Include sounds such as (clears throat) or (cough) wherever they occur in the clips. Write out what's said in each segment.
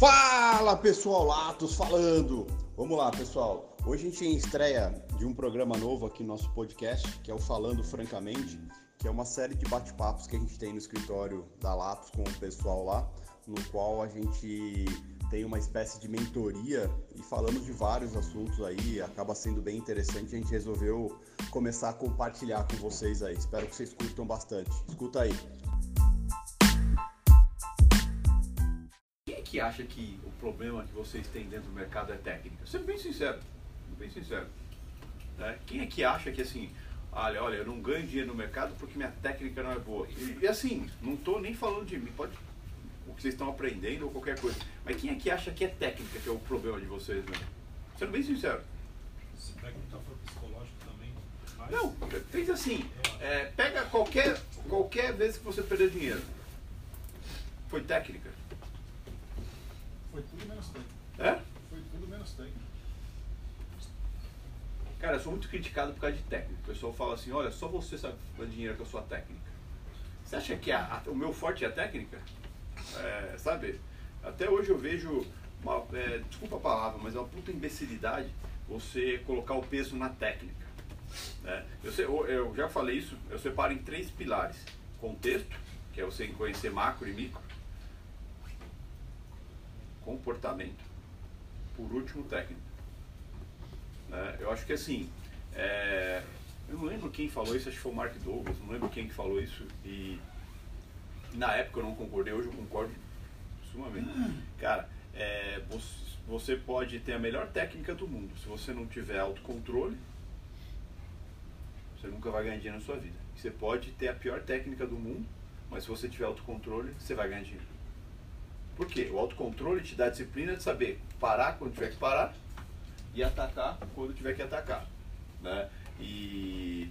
Fala pessoal, Latos falando! Vamos lá, pessoal. Hoje a gente estreia de um programa novo aqui no nosso podcast, que é o Falando Francamente, que é uma série de bate-papos que a gente tem no escritório da Latos com o pessoal lá, no qual a gente tem uma espécie de mentoria e falamos de vários assuntos aí, acaba sendo bem interessante. A gente resolveu começar a compartilhar com vocês aí. Espero que vocês curtam bastante. Escuta aí. Que acha que o problema que vocês têm dentro do mercado é técnica? Sendo bem sincero, bem sincero. Né? Quem é que acha que assim, olha, olha, eu não ganho dinheiro no mercado porque minha técnica não é boa? E, e assim, não estou nem falando de mim, pode o que vocês estão aprendendo ou qualquer coisa. Mas quem é que acha que é técnica que é o problema de vocês, né? Sendo bem sincero. Se técnica for psicológico também. Mas... Não, fez assim, é, pega qualquer, qualquer vez que você perdeu dinheiro. Foi técnica. Foi tudo menos técnico. É? Foi tudo menos técnico. Cara, eu sou muito criticado por causa de técnica. O pessoal fala assim, olha, só você sabe fazer dinheiro com a sua técnica. Você acha que a, a, o meu forte é a técnica? É, sabe? Até hoje eu vejo, uma, é, desculpa a palavra, mas é uma puta imbecilidade você colocar o peso na técnica. Né? Eu, eu, eu já falei isso, eu separo em três pilares. Contexto, que é você conhecer macro e micro. Comportamento. Por último, técnica. Né? Eu acho que assim, é, eu não lembro quem falou isso, acho que foi o Mark Douglas, não lembro quem que falou isso e na época eu não concordei, hoje eu concordo sumamente. Cara, é, você pode ter a melhor técnica do mundo, se você não tiver autocontrole, você nunca vai ganhar dinheiro na sua vida. Você pode ter a pior técnica do mundo, mas se você tiver autocontrole, você vai ganhar dinheiro. Por quê? O autocontrole te dá a disciplina de saber parar quando tiver que parar e atacar quando tiver que atacar. Né? E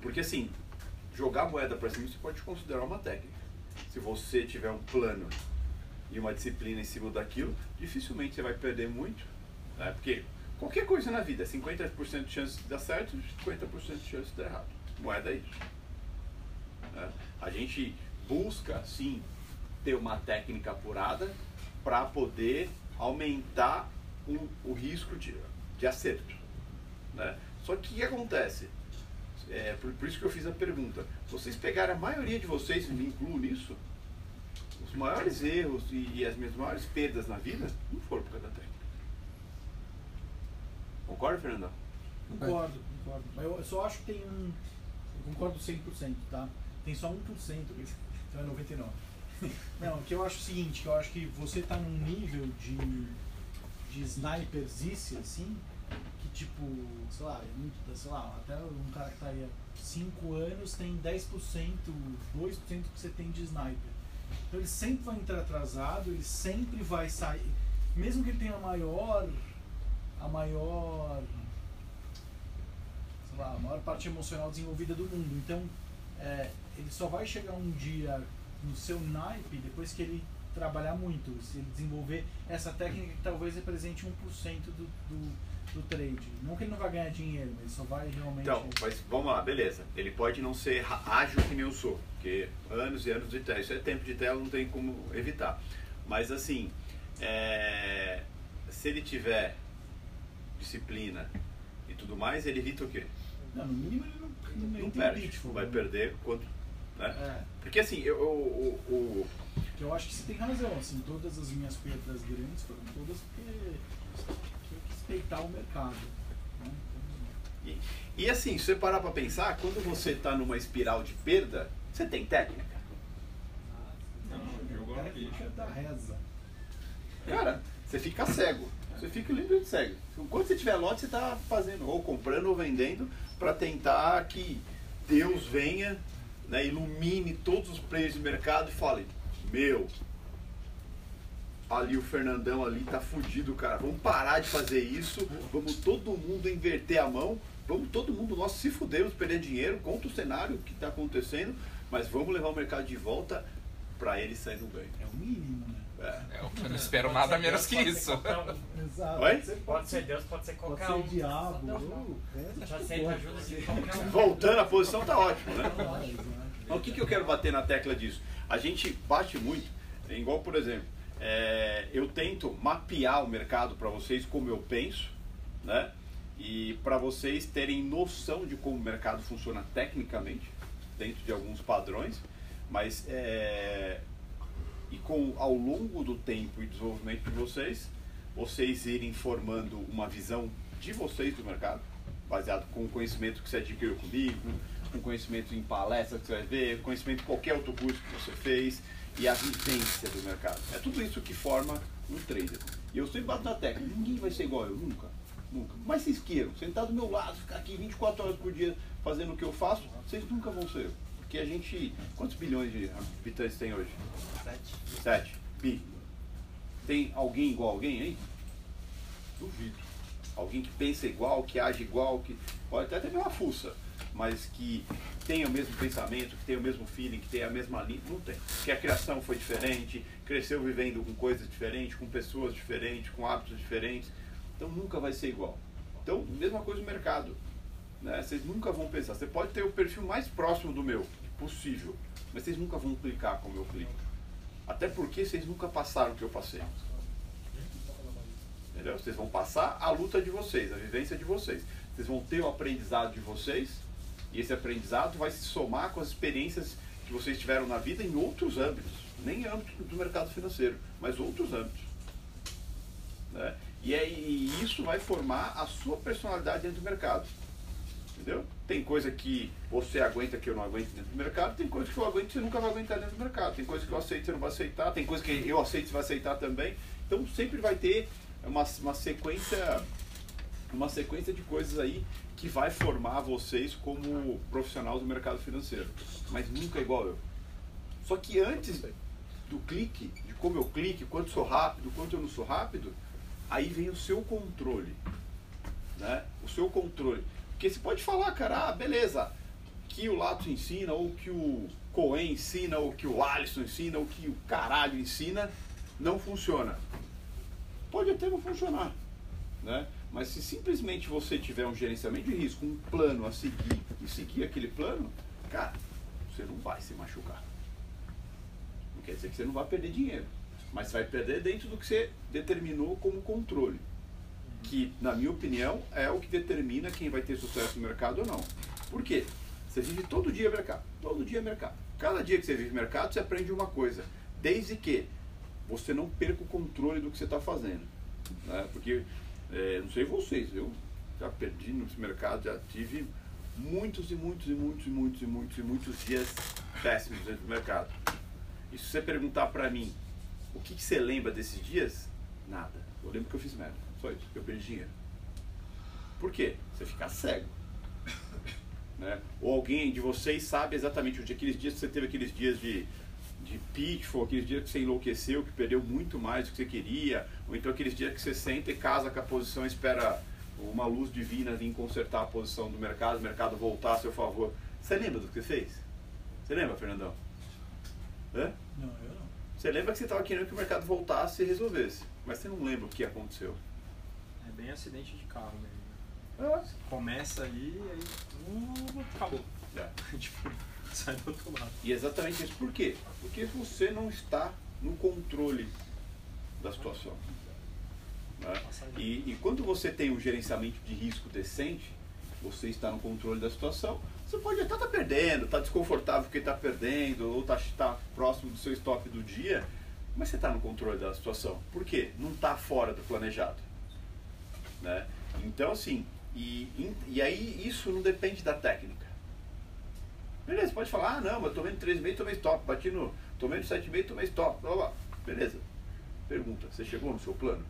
porque assim, jogar moeda para cima você pode considerar uma técnica. Se você tiver um plano e uma disciplina em cima daquilo, dificilmente você vai perder muito, né? porque qualquer coisa na vida, 50% de chance de dar certo, 50% de chance de dar errado. Moeda é isso. Né? A gente busca, sim, ter uma técnica apurada para poder aumentar o, o risco de, de acerto. Né? Só que o que acontece? É, por, por, isso que eu fiz a pergunta. Vocês pegaram a maioria de vocês, me incluo nisso, os maiores erros e, e, as minhas maiores perdas na vida não foram por causa da técnica. Concorda, Fernandão? Concordo, concordo. Mas eu só acho que tem um. Eu concordo 100%, tá? Tem só 1%, então é 99%. (laughs) Não, que eu acho o seguinte, que eu acho que você tá num nível de, de sniperzice, assim, que tipo, sei lá, é muito, sei lá, até um cara que tá aí há 5 anos tem 10%, 2% que você tem de sniper. Então ele sempre vai entrar atrasado, ele sempre vai sair, mesmo que ele tenha a maior, a maior, sei lá, a maior parte emocional desenvolvida do mundo. Então é, ele só vai chegar um dia no seu naipe depois que ele trabalhar muito, se ele desenvolver essa técnica que talvez represente 1% do, do, do trade. Não que ele não vai ganhar dinheiro, mas só vai realmente. Então, mas vamos lá, beleza. Ele pode não ser ágil que nem eu sou, porque anos e anos de tela, isso é tempo de tela, não tem como evitar. Mas assim, é, se ele tiver disciplina e tudo mais, ele evita o quê? Não, no mínimo ele não, não, não perde. Pitfall, vai né? perder quanto. Né? É. Porque assim, eu, o, o, Que eu acho que você tem razão, assim, todas as minhas perdas grandes foram todas porque tinha que respeitar o mercado. Né? E, e assim, se você parar pra pensar, quando você tá numa espiral de perda, você tem técnica. Não, jogou na Técnica ficha. da reza. Cara, você fica cego. Você fica literalmente cego. Quando você tiver lote, você tá fazendo, ou comprando ou vendendo, para tentar que Deus venha, né, ilumine todos os players de mercado e fale, meu, ali o Fernandão ali tá fudido, cara. Vamos parar de fazer isso. Vamos todo mundo inverter a mão. Vamos todo mundo, nós se fudemos, perder dinheiro, conta o cenário que está acontecendo, mas vamos levar o mercado de volta para ele sair no ganho. É o mínimo, né? É. Eu não espero Pode nada ser menos Deus, que pode ser isso. um. Exato. Oi? Pode ser Deus, pode ser Pode qualquer ser um. o diabo. Deus Já aceita ajuda de qualquer um. Voltando à posição tá ótimo, né? Mas o que, que eu quero bater na tecla disso? A gente bate muito, é igual por exemplo, é, eu tento mapear o mercado para vocês como eu penso, né? E para vocês terem noção de como o mercado funciona tecnicamente, dentro de alguns padrões, mas é, com ao longo do tempo e desenvolvimento de vocês, vocês irem formando uma visão de vocês do mercado, baseado com o conhecimento que você adquiriu comigo, com conhecimento em palestras que você vai ver, conhecimento em qualquer outro curso que você fez e a vivência do mercado. É tudo isso que forma um trader. E eu sempre bato na tecla, ninguém vai ser igual eu, nunca. Nunca. Mas vocês queiram, sentar do meu lado, ficar aqui 24 horas por dia fazendo o que eu faço, vocês nunca vão ser eu. Porque a gente. Quantos bilhões de habitantes tem hoje? Sete. Sete. Bi. Tem alguém igual a alguém aí? Duvido. Alguém que pensa igual, que age igual, que. Pode até ter uma fuça, mas que tenha o mesmo pensamento, que tenha o mesmo feeling, que tenha a mesma linha. Não tem. Porque a criação foi diferente, cresceu vivendo com coisas diferentes, com pessoas diferentes, com hábitos diferentes. Então nunca vai ser igual. Então, mesma coisa no mercado. Né? Vocês nunca vão pensar. Você pode ter o perfil mais próximo do meu, possível, mas vocês nunca vão clicar como eu clico. Até porque vocês nunca passaram o que eu passei. Entendeu? Vocês vão passar a luta de vocês, a vivência de vocês. Vocês vão ter o aprendizado de vocês e esse aprendizado vai se somar com as experiências que vocês tiveram na vida em outros âmbitos, nem âmbito do mercado financeiro, mas outros âmbitos. Né? E, é, e isso vai formar a sua personalidade dentro do mercado. Entendeu? Tem coisa que você aguenta que eu não aguento dentro do mercado, tem coisa que eu aguento que você nunca vai aguentar dentro do mercado, tem coisa que eu aceito que você não vai aceitar, tem coisa que eu aceito que você vai aceitar também. Então sempre vai ter uma, uma sequência uma sequência de coisas aí que vai formar vocês como profissionais do mercado financeiro. Mas nunca é igual eu. Só que antes do clique, de como eu clique, quanto sou rápido, quanto eu não sou rápido, aí vem o seu controle. Né? O seu controle. Porque você pode falar, cara, ah, beleza, que o Lato ensina, ou que o Cohen ensina, ou que o Alisson ensina, ou que o caralho ensina, não funciona. Pode até não funcionar, né? Mas se simplesmente você tiver um gerenciamento de risco, um plano a seguir e seguir aquele plano, cara, você não vai se machucar. Não quer dizer que você não vai perder dinheiro, mas você vai perder dentro do que você determinou como controle que, na minha opinião, é o que determina quem vai ter sucesso no mercado ou não. Por quê? Você vive todo dia mercado, todo dia mercado. Cada dia que você vive mercado, você aprende uma coisa, desde que você não perca o controle do que você está fazendo. Né? Porque, é, não sei vocês, eu já perdi nesse mercado, já tive muitos e muitos e muitos e muitos e muitos e muitos dias péssimos dentro do mercado. E se você perguntar para mim, o que, que você lembra desses dias? Nada. Eu lembro que eu fiz merda. Só isso, eu perdi dinheiro. Por quê? Você fica cego. (laughs) Né? Ou alguém de vocês sabe exatamente onde aqueles dias que você teve aqueles dias de, de pitfall, aqueles dias que você enlouqueceu, que perdeu muito mais do que você queria, ou então aqueles dias que você senta e casa com a posição e espera uma luz divina vir consertar a posição do mercado, o mercado voltar a seu favor. Você lembra do que você fez? Você lembra, Fernandão? Hã? Não, eu não. Você lembra que você estava querendo que o mercado voltasse e resolvesse, mas você não lembra o que aconteceu. Bem acidente de carro mesmo. Ah, Começa aí e aí. Uh, acabou. é. (laughs) tipo, sai do outro lado. E é exatamente isso. Por quê? Porque você não está no controle da situação. né? E, e quando você tem um gerenciamento de risco decente, você está no controle da situação. Você pode até estar perdendo, estar desconfortável porque está perdendo, ou está tá próximo do seu stop do dia, mas você está no controle da situação. Por quê? Não está fora do planejado. Né? Então, assim, e, e aí isso não depende da técnica. Beleza, pode falar, ah não, mas tomei no 3,5, tomei stop, bati no. Tomei no 7,5, tomei stop, blá, blá. Beleza. Pergunta, você chegou no seu plano?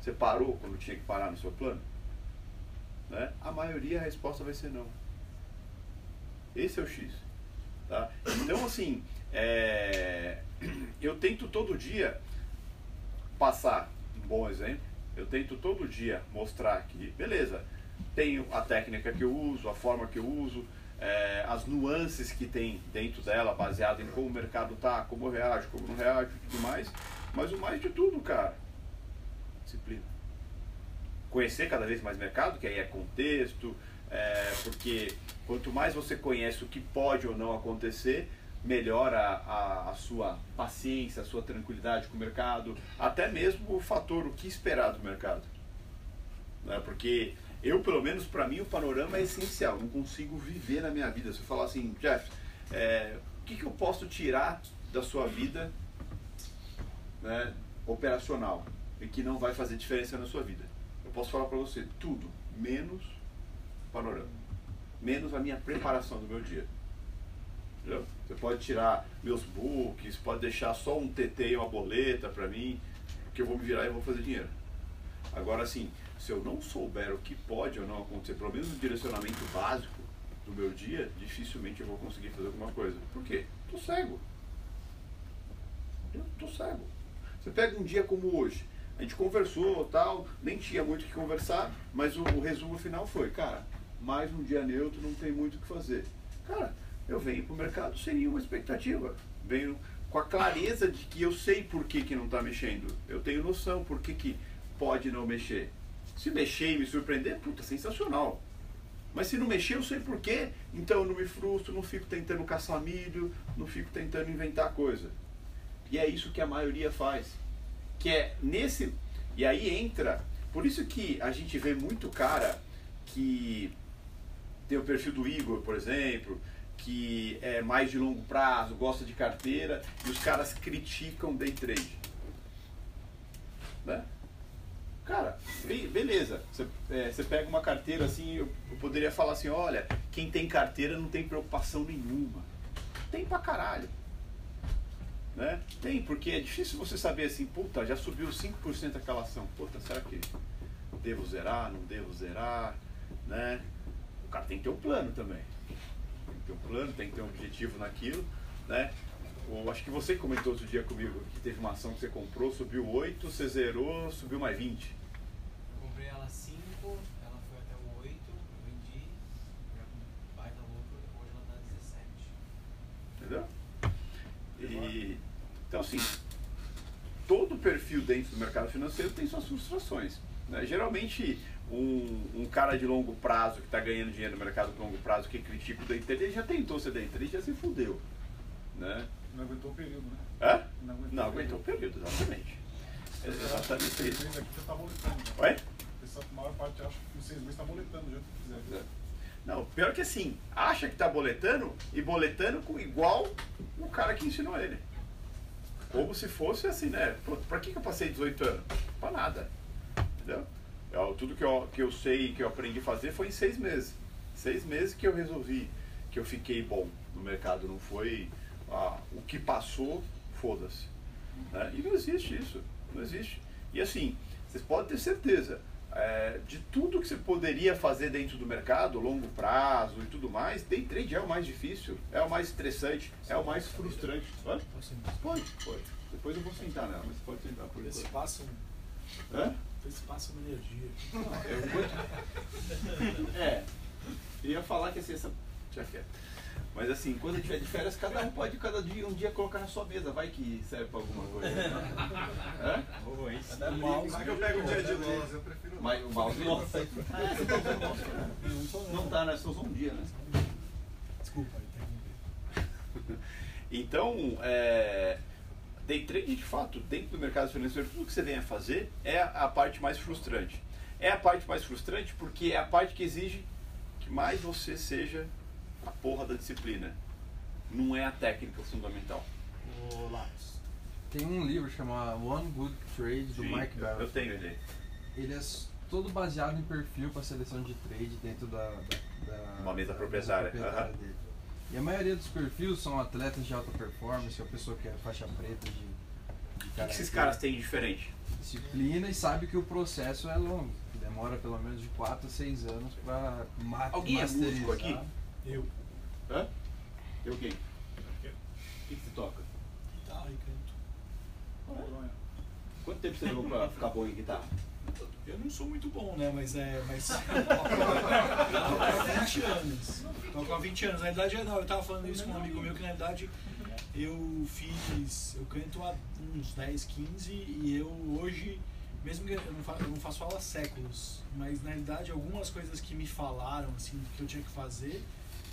Você parou quando tinha que parar no seu plano? Né? A maioria a resposta vai ser não. Esse é o X. Tá? Então assim, é, (clears throat) eu tento todo dia passar um bom exemplo, eu tento todo dia mostrar que, beleza, tenho a técnica que eu uso, a forma que eu uso, é, as nuances que tem dentro dela, baseado em como o mercado tá, como eu reajo, como não reajo e tudo mais. Mas o mais de tudo, cara, disciplina. Conhecer cada vez mais mercado, que aí é contexto, é, porque quanto mais você conhece o que pode ou não acontecer, melhora a, a sua paciência, a sua tranquilidade com o mercado, até mesmo o fator o que esperar do mercado. Né? Porque eu, pelo menos para mim, o panorama é essencial. Não consigo viver na minha vida. Se eu falar assim, Jeff, é, o que, que eu posso tirar da sua vida né, operacional e que não vai fazer diferença na sua vida? Eu posso falar para você tudo, menos panorama, menos a minha preparação do meu dia. Entendeu? Você pode tirar meus books, pode deixar só um TT e uma boleta para mim, que eu vou me virar e vou fazer dinheiro. Agora, assim, se eu não souber o que pode ou não acontecer, pelo menos o direcionamento básico do meu dia, dificilmente eu vou conseguir fazer alguma coisa. Por quê? Tô cego. Eu tô cego. Você pega um dia como hoje, a gente conversou tal, nem tinha muito o que conversar, mas o, o resumo final foi, cara, mais um dia neutro, não tem muito o que fazer. Cara, eu venho para o mercado sem nenhuma expectativa. Venho com a clareza de que eu sei por que, que não está mexendo. Eu tenho noção por que, que pode não mexer. Se mexer e me surpreender, puta, sensacional. Mas se não mexer, eu sei por quê. Então eu não me frustro, não fico tentando caçar milho, não fico tentando inventar coisa. E é isso que a maioria faz. Que é nesse. E aí entra. Por isso que a gente vê muito cara que tem o perfil do Igor, por exemplo, que é mais de longo prazo, gosta de carteira, e os caras criticam day trade. Né? Cara, beleza. Você, é, pega uma carteira assim, eu, eu, poderia falar assim, olha, quem tem carteira não tem preocupação nenhuma. Tem pra caralho. Né? Tem, porque é difícil você saber assim, puta, já subiu 5% aquela ação. Puta, será que devo zerar, não devo zerar? Né? O cara tem que ter um plano também. Tem que ter um plano, tem que ter um objetivo naquilo. Né? Ou, acho que você comentou outro dia comigo que teve uma ação que você comprou, subiu 8, você zerou, subiu mais 20. Eu comprei ela 5, ela foi até o 8, eu vendi, baita lucro, hoje ela Entendeu? tá 17. E, então, assim, todo perfil dentro do mercado financeiro tem suas frustrações. Né? Geralmente, um, um, cara de longo prazo que está ganhando dinheiro no mercado de longo prazo que critica o day trade, ele já tentou ser day trade e já se fudeu. Né? Não aguentou o período, né? Hã? Não aguentou, Não aguentou o período, exatamente. É exatamente Seis isso. você tá boletando. né? Oi? Pessoal, a maior parte acha que seis meses tá boletando do jeito que quiser. Não, pior que assim, acha que tá boletando e boletando com igual o cara que ensinou ele. Como se fosse assim, né? Pô, pra que, que eu passei 18 anos? Pra nada. Entendeu? Eu, tudo que eu, que eu sei que eu aprendi a fazer foi em seis meses. Seis meses que eu resolvi, que eu fiquei bom no mercado. Não foi ah, o que passou, foda-se. Né? E não existe isso. Não existe. E assim, vocês podem ter certeza. é, de tudo que você poderia fazer dentro do mercado, longo prazo e tudo mais, day trade é o mais difícil, é o mais estressante, é o mais frustrante. Pode? Pode, pode. Depois eu vou sentar nela, mas pode sentar por Eles enquanto. passam, Hã? Eles passam energia. Eu vou- É, eu ia falar que assim, essa. Já quer. Mas assim, quando tiver de férias, cada um pode cada dia, um dia colocar na sua mesa, vai que serve pra alguma coisa. Hã? Oh, isso. O mouse. Mas eu pego o dia de nós, eu prefiro Mas o mouse (laughs) não. Ah, você tá usando o mouse, cara. Não sou Não tá, né? Só usou um dia, né? Desculpa, interrompi. Então, é, day trade, de fato, dentro do mercado financeiro, tudo que você vem a fazer é a parte mais frustrante. É a parte mais frustrante porque é a parte que exige que mais você seja a porra da disciplina. Não é a técnica fundamental. O Lápis. Tem um livro chamado One Good Trade do Sim, Mike eu- Eu tenho ele. Ele é todo baseado em perfil para seleção de trade dentro da, da, da- Uma mesa da proprietária, proprietária aham. dele. E a maioria dos perfis são atletas de alta performance, ou pessoa que é faixa preta de, de O que, que esses caras têm de diferente? disciplina e sabe que o processo é longo. Demora pelo menos de 4 a 6 anos para Alguém é músico aqui? Eu. Hã? Eu quem? O que, que você toca? Guitarra e canto. Quanto tempo você levou pra ficar bom em guitarra? Eu não sou muito bom, né? Mas é. Mas. Toco há 20 anos. Toco há 20 anos. Na verdade, não, eu tava falando isso com um amigo meu que na verdade eu fiz. Eu canto há uns 10, 15 e eu hoje. Mesmo que eu não faço, eu não faço aula há séculos, mas na realidade algumas coisas que me falaram, assim, que eu tinha que fazer,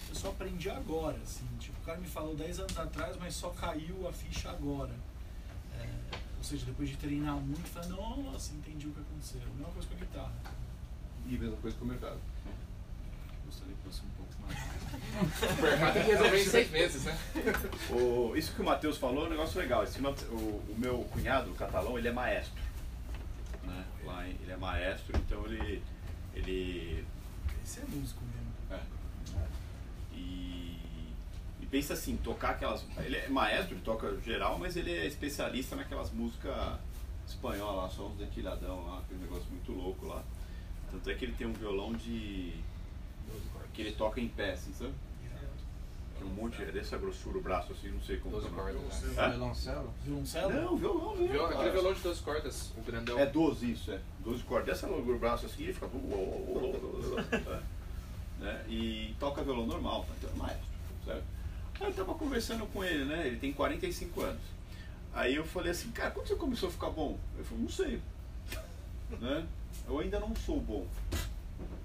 eu só aprendi agora, assim. Tipo, o cara me falou 10 anos atrás, mas só caiu a ficha agora. É, ou seja, depois de treinar muito, falei, nossa, entendi o que aconteceu. A mesma coisa com a guitarra. E mesma coisa com o mercado. Gostaria que fosse um pouco mais. (laughs) O mercado tem que resolver em seis meses, né? O- isso que o Matheus falou é um negócio legal. Esse o, o meu cunhado, o catalão, ele é maestro. Né? Lá em- ele é maestro, então ele. ele Esse é músico mesmo. é. E, e pensa assim, tocar aquelas. Ele é maestro, ele toca geral, mas ele é especialista naquelas músicas espanholas lá, sons de tilhadão lá, aquele negócio muito louco lá. Tanto é que ele tem um violão de. que ele toca em pé, assim, sabe? Que é um monte, é dessa grossura o braço assim, não sei como. Doze que é o nome. cordas, né? Hã? Violoncelo? Violoncelo? Não, violão mesmo. Viol- cara. Aquele violão de 12 cordas, o grandão. É 12 isso, é. 12 cordas. Dessa largura do braço assim, ele fica. É. né? E toca violão normal, tá? Então é maestro, certo? Eu tava conversando com ele, né? Ele tem 45 anos. Aí eu falei assim, cara, quando você começou a ficar bom? Ele falou, não sei. (laughs) Né? Eu ainda não sou bom.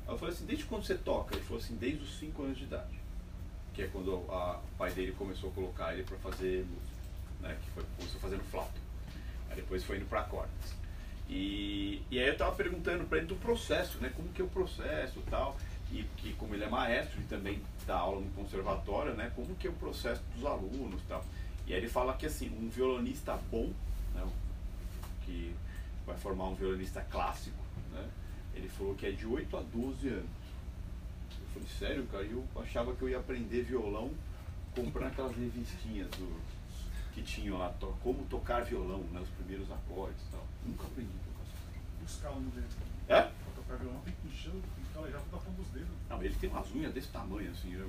Aí eu falei assim, desde quando você toca? Ele falou assim, desde os 5 anos de idade. Que é quando a- o pai dele começou a colocar ele pra fazer música. Né? Que foi, começou fazendo flauta. Aí depois foi indo pra cordas. E, e aí eu tava perguntando pra ele do processo, né? Como que é o processo tal. E que como ele é maestro e também dá aula no conservatório, né? Como que é o processo dos alunos e tal. E aí ele fala que assim, um violonista bom, né? Que vai formar um violonista clássico, né? Ele falou que é de 8 a 12 anos. Eu falei, sério, cara? Eu achava que eu ia aprender violão comprando aquelas revistinhas do, que tinham lá, to- como tocar violão, né? Os primeiros acordes e tal. Nunca aprendi a tocar. Buscar um dentro. É? Pra calejar pra tocar com os dedos. Não, ele tem umas unhas desse tamanho assim, né?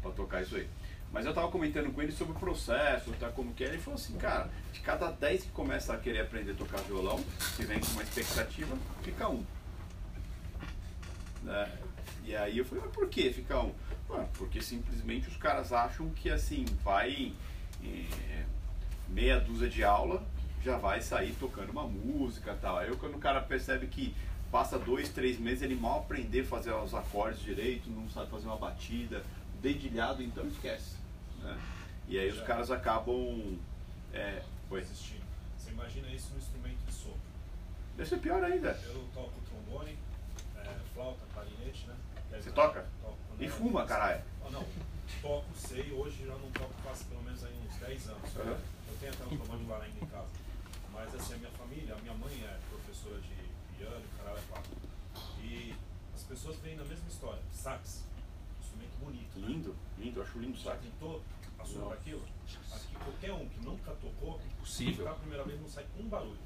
Pra tocar isso aí. Mas eu tava comentando com ele sobre o processo, tá, como que é. Ele falou assim, cara, de cada 10 que começa a querer aprender a tocar violão, que vem com uma expectativa, fica um. Né? E aí eu falei, mas por que fica um? Ué, porque simplesmente os caras acham que assim, vai eh, meia dúzia de aula, já vai sair tocando uma música tal. Aí quando o cara percebe que passa dois, três meses, ele mal aprender a fazer os acordes direito, não sabe fazer uma batida, dedilhado, então esquece. Né? E aí os Já. caras acabam. É, foi. Existindo. Você imagina isso no instrumento de sopro. Deve ser pior ainda. Eu toco trombone, é, flauta, clarinete, né? Você toca? Toco. E fuma, caralho. Ah, não. Toco, sei, hoje já não toco faz pelo menos aí uns 10 anos. Aham. Eu tenho até um trombone lá ainda em casa. Mas assim, a minha família, a minha mãe é professora de piano, caralho, é quatro. E as pessoas veem na mesma história. Sax, instrumento bonito. né? Lindo, lindo, eu acho lindo o Já sax. tentou Não. assoprar aquilo? Aqui qualquer um que nunca tocou, Impossível. tocar a primeira vez não sai um barulho.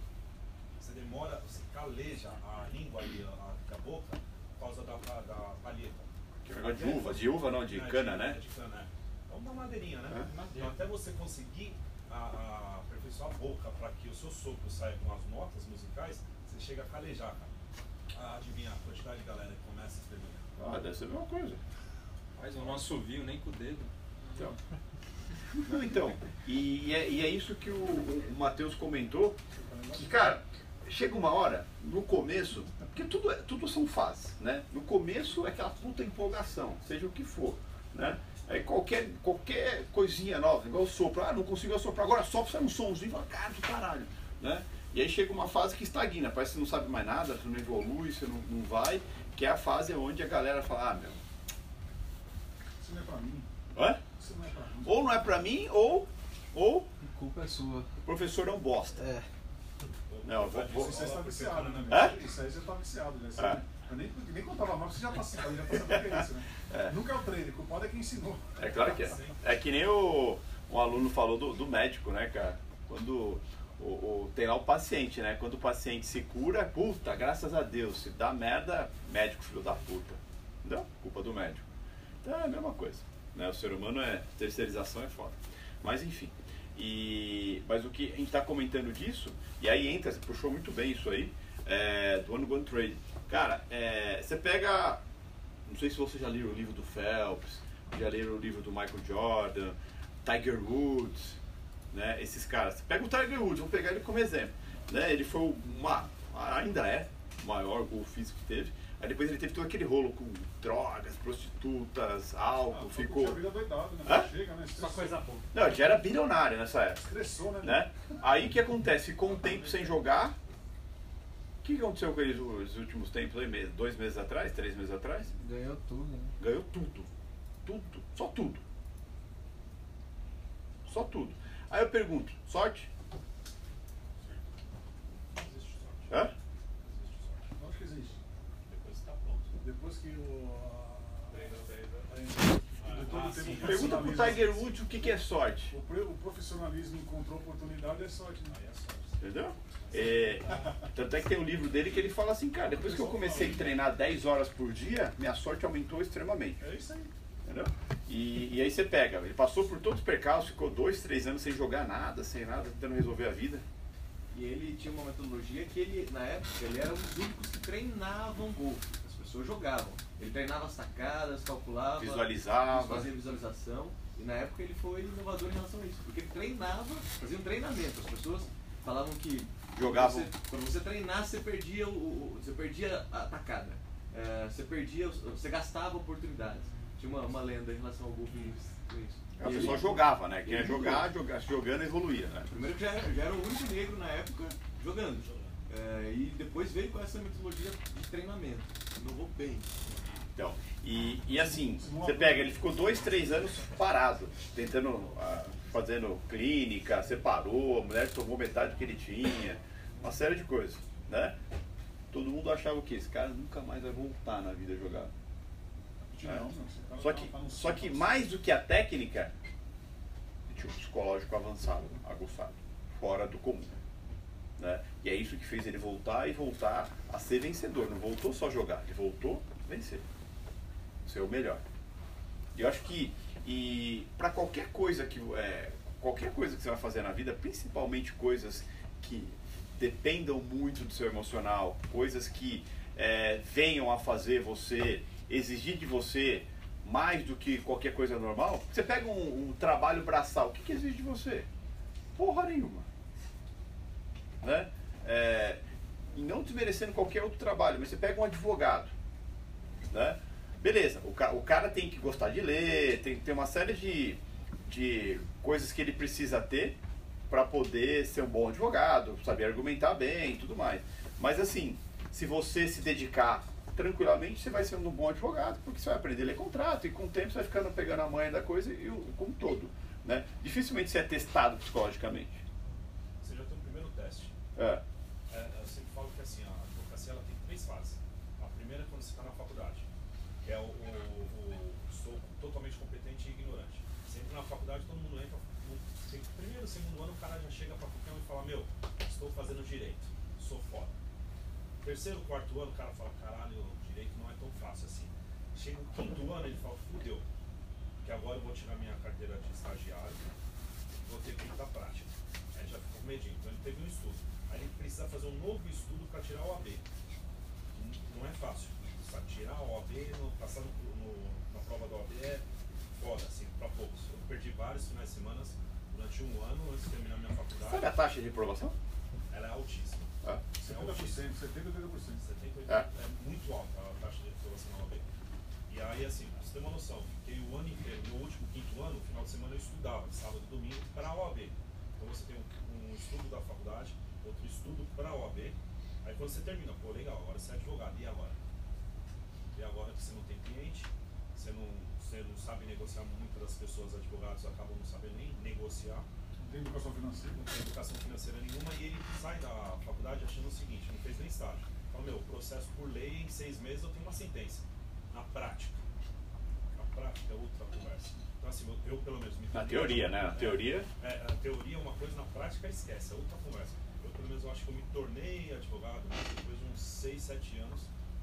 Você demora, você caleja a língua e a, a boca por causa da, da palheta. Que é de uva, de uva não, de É, cana, é né? de cana, é. É uma madeirinha, né? É. Então, até você conseguir a, a aperfeiçoar a boca para que o seu sopro saia com as notas musicais, você chega a calejar, cara. Ah, adivinha a quantidade de galera que começa a escrever. Ah, deve ser a mesma coisa. Mas eu não assovio nem com o dedo. Então. Não, então, e, e é, e é isso que o, o Matheus comentou, que, cara, chega uma hora, no começo, porque tudo, é- tudo são fases, né? No começo é aquela puta empolgação, seja o que for, né? Aí qualquer, qualquer coisinha nova, igual o sopro, ah, não consigo assoprar, agora sopra, sai um somzinho, fala, cara, do caralho, né? E aí chega uma fase que estagna, parece que você não sabe mais nada, você não evolui, você não, não vai, que é a fase onde a galera fala, ah, meu, Isso não é pra mim. hã? Isso não é pra mim. ou não é pra mim, ou, ou A culpa é sua. o professor é um bosta. É. Não, eu vou- vou- Isso aí você tá viciado, né? Meu? Isso aí você tá viciado, né? Você- É. Eu nem, nem contava mal, porque você já tá, já tá sabendo é isso, né? É. Nunca é o treino, o culpado é quem ensinou. É claro que é. É que nem o, um aluno falou do, do médico, né, cara? Quando o, o- tem lá o paciente, né? Quando o paciente se cura, puta, graças a Deus. Se dá merda, médico, filho da puta. Entendeu? Culpa do médico. Então é a mesma coisa. Né? O ser humano é. Terceirização é foda. Mas enfim. E, mas o que a gente está comentando disso, e aí entra, você puxou muito bem isso aí, é, do One Gun Trade. Cara, é, você pega. Não sei se você já leu o livro do Phelps, já leram o livro do Michael Jordan, Tiger Woods, né? Esses caras. Pega o Tiger Woods, vou pegar ele como exemplo. Né? Ele foi uma. ainda é o maior golfista que teve. Aí depois ele teve todo aquele rolo com drogas, prostitutas, álcool, Ah, ficou. Vida doidado, né? Hã? Chega, né? Só coisa boa. Não, ele já era bilionário nessa época. Estressou, né? né? Aí o que acontece? Ficou um tempo sem jogar. O que aconteceu com ele os últimos tempos aí, dois meses atrás, três meses atrás? Ganhou tudo, né? Ganhou tudo. Tudo. Só tudo. Só tudo. Aí eu pergunto, sorte? Não existe sorte. Hã? Não existe sorte. Acho que existe. Depois está pronto. Depois que o. Todo Ah, sim. de Pergunta pro. Tiger Woods o que, que é sorte. O profissionalismo encontrou oportunidade é sorte, né? Aí é sorte. Entendeu? É, tanto é que tem um livro dele que ele fala assim, cara, depois que eu comecei a treinar 10 horas por dia, minha sorte aumentou extremamente. É isso aí. Entendeu? E, e aí você pega, ele passou por todos os percalços, ficou dois, três anos sem jogar nada, sem nada, tentando resolver a vida. E ele tinha uma metodologia que ele, na época, ele era um dos únicos que treinavam golfe. As pessoas jogavam. Ele treinava as sacadas, calculava, Visualizava. fazia visualização. E na época ele foi inovador em relação a isso. Porque ele treinava, fazia um treinamento. As pessoas falavam que Jogavam. você- quando você treinasse, você perdia, o, você perdia a tacada. É, você perdia, você gastava oportunidades. Tinha uma, uma lenda em relação ao golfe com isso. A E pessoa ele- jogava, né? Quem ia jogar, jogar, jogando evoluía, né? Primeiro que já era, já era o único negro na época jogando. É, e depois veio com essa metodologia de treinamento. Inovou bem. Então, e, e assim, você pega, ele ficou dois, três anos parado, tentando, ah, fazendo clínica, separou, a mulher tomou metade do que ele tinha, uma série de coisas, né? Todo mundo achava o quê? Esse cara nunca mais vai voltar na vida a jogar. Não, cara Só tá- que, tá só que mais do que a técnica, tinha um psicológico avançado, aguçado, fora do comum. Né? E é isso que fez ele voltar e voltar a ser vencedor. Não voltou só a jogar, ele voltou a vencer. Ser o melhor. E eu acho que e para qualquer coisa que é, qualquer coisa que você vai fazer na vida, principalmente coisas que dependam muito do seu emocional, coisas que é, venham a fazer você exigir de você mais do que qualquer coisa normal. Você pega um, um trabalho braçal, o que, que exige de você? Porra nenhuma né? É, e não desmerecendo qualquer outro trabalho, mas você pega um advogado, né? Beleza, o, ca- o cara tem que gostar de ler, tem que ter uma série de, de coisas que ele precisa ter para poder ser um bom advogado, saber argumentar bem e tudo mais. Mas assim, se você se dedicar tranquilamente, você vai ser um bom advogado, porque você vai aprender a ler contrato e com o tempo você vai ficando pegando a manha da coisa e o como um todo, né? Dificilmente você é testado psicologicamente. Você já tem um primeiro teste. É, eu sempre falo que assim, a advocacia ela tem três fases. A primeira é quando você está na faculdade, que é o, o, o sou totalmente competente e ignorante. Sempre na faculdade todo mundo entra, no tem- primeiro, segundo ano o cara já chega para qualquer um e fala, meu, estou fazendo direito, sou foda. Terceiro, quarto ano o cara fala, caralho, direito não é tão fácil assim. Chega o quinto ano ele fala, fudeu, que agora eu vou tirar minha carteira de estagiário, vou ter que ir pra prática. Aí já ficou com medinho. Então ele teve um estudo. Aí ele precisa fazer um novo estudo para tirar o AB. Não é fácil. Tirar o AB, no, passar no, no- na prova do AB é foda, assim, para poucos. Eu perdi vários finais de semana durante um ano antes de terminar minha faculdade. Sabe a taxa de aprovação? Ela é altíssima. É. É 70%, altíssima. 70, 80%. 78 É. é. muito alta a taxa de aprovação na OAB. E aí, assim, pra você ter uma noção, fiquei o ano inteiro, no último quinto ano, no final de semana eu estudava, sábado e domingo, para a OAB. Então você tem um, um estudo da faculdade, outro estudo para a OAB. Aí quando você termina, pô, legal, agora você é advogado, e agora? E agora que você não tem cliente, você não, você não sabe negociar, muitas das pessoas, advogados, acabam não sabendo nem negociar tem educação financeira. não tem educação financeira nenhuma e ele sai da faculdade achando o seguinte, não fez nem estágio. Fala, meu, processo por lei, em seis meses eu tenho uma sentença. Na prática. Na prática é outra conversa. Então assim, eu, eu, pelo menos me Na teoria, né? Na teoria. É, é, a teoria é uma coisa, na prática esquece, é outra conversa. Eu pelo menos eu acho que eu me tornei advogado né, depois de uns 6, 7 anos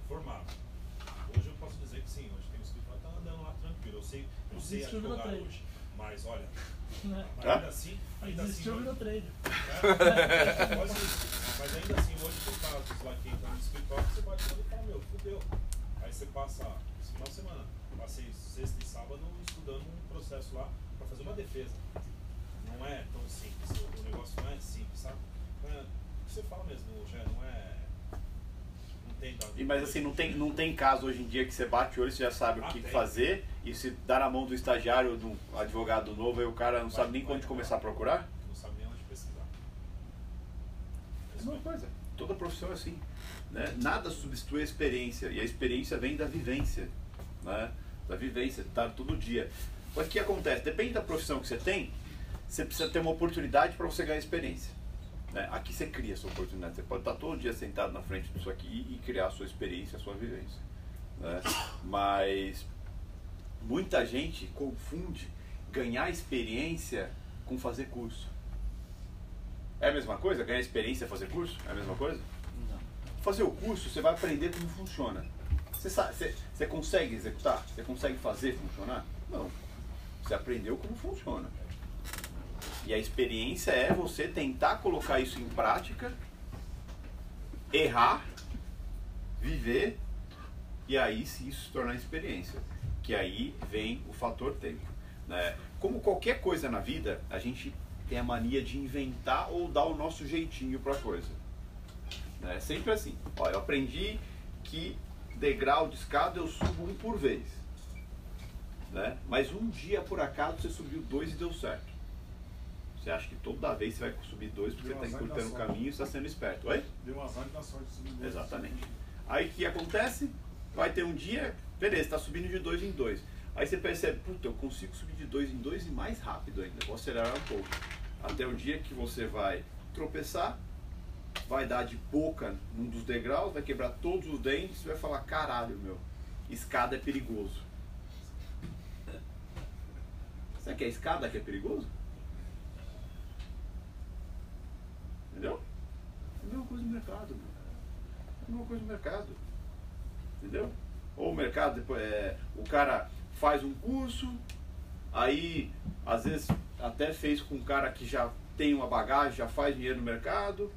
formado. Hoje eu posso dizer que sim, hoje tem um escritório tá andando lá tranquilo. Eu sei, eu sei trader. hoje. Mas olha, Né? mas ainda assim, ainda assim. Hoje- virou trader. é. Mas ainda assim, hoje tem casos lá que entra no escritório, você bate o olho e fala, meu, fudeu. Aí você passa, final de semana, passei sexta e sábado estudando um processo lá para fazer uma defesa. Não é tão simples, o negócio não é simples, sabe? Não é, o que você fala mesmo, já não é. Não entendo. E, mas assim, não tem, não tem caso hoje em dia que você bate o olho e você já sabe o Ah, que tem. fazer e se dá na mão do estagiário do advogado novo e o cara não Vai- sabe nem vai- onde começar a procurar? Não sabe nem onde pesquisar. É a mesma coisa. Toda profissão é assim. Né? Nada substitui a experiência. E a experiência vem da vivência. Né? Da vivência, tá todo dia. Mas o que acontece? Depende da profissão que você tem, você precisa ter uma oportunidade para você ganhar experiência. Né? Aqui você cria a sua oportunidade. Você pode estar todo dia sentado na frente disso aqui e criar a sua experiência, a sua vivência. Né? Mas muita gente confunde ganhar experiência com fazer curso. É a mesma coisa? Ganhar experiência é fazer curso? É a mesma coisa? Não. Fazer o curso, você vai aprender como funciona. Você, sabe, você, você consegue executar? Você consegue fazer funcionar? Não. Você aprendeu como funciona. E a experiência é você tentar colocar isso em prática, errar, viver, e aí se isso se tornar experiência. Que aí vem o fator tempo. Né? Como qualquer coisa na vida, a gente tem a mania de inventar ou dar o nosso jeitinho para a coisa. É sempre assim. Ó, eu aprendi que degrau de escada eu subo um por vez. Né? Mas um dia, por acaso, você subiu dois e deu certo. Você acha que toda vez você vai subir dois porque Deu está encurtando o caminho e está sendo esperto. Oi? Deu azar e dá sorte de subir dois. Exatamente. Aí o que acontece? Vai ter um dia, beleza, está subindo de dois em dois. Aí você percebe, puta, eu consigo subir de dois em dois e mais rápido ainda, vou acelerar um pouco. Até o dia que você vai tropeçar, vai dar de boca num dos degraus, vai quebrar todos os dentes e vai falar, caralho, meu, escada é perigoso. Será que é a escada que é perigoso? Entendeu? É a mesma coisa no mercado, meu. É a mesma coisa no mercado. Entendeu? Ou o mercado, depois, é, o cara faz um curso, aí às vezes até fez com um cara que já tem uma bagagem, já faz dinheiro no mercado.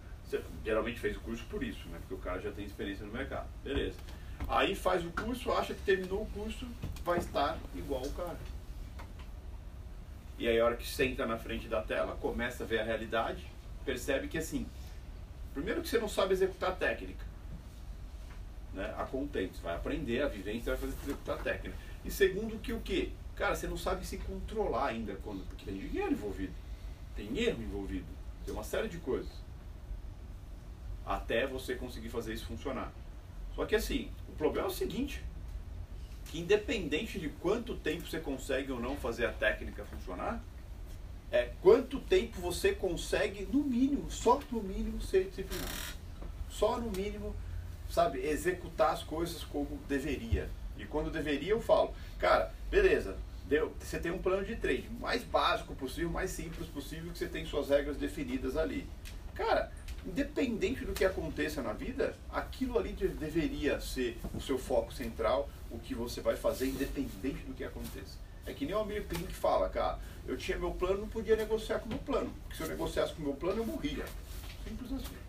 Geralmente fez o curso por isso, né? Porque o cara já tem experiência no mercado. Beleza. Aí faz o curso, acha que terminou o curso, vai estar igual o cara. E aí a hora que senta na frente da tela, começa a ver a realidade, percebe que assim, primeiro que você não sabe executar a técnica. Né? A contente, vai aprender a vivência, vai fazer executar a técnica. E segundo que o quê? Cara, você não sabe se controlar ainda, quando, porque tem dinheiro envolvido, tem erro envolvido, tem uma série de coisas. Até você conseguir fazer isso funcionar. Só que assim, o problema é o seguinte, que independente de quanto tempo você consegue ou não fazer a técnica funcionar, é quanto tempo você consegue, no mínimo, só no mínimo, ser disciplinado. Só no mínimo, sabe, executar as coisas como deveria. E quando deveria, eu falo, cara, beleza, deu, você tem um plano de trade mais básico possível, mais simples possível, que você tem suas regras definidas ali. Cara, independente do que aconteça na vida, aquilo ali de- deveria ser o seu foco central, o que você vai fazer, independente do que aconteça. É que nem o amigo Klink fala, cara, eu tinha meu plano, não podia negociar com o meu plano. Porque se eu negociasse com o meu plano, eu morria. Simples assim.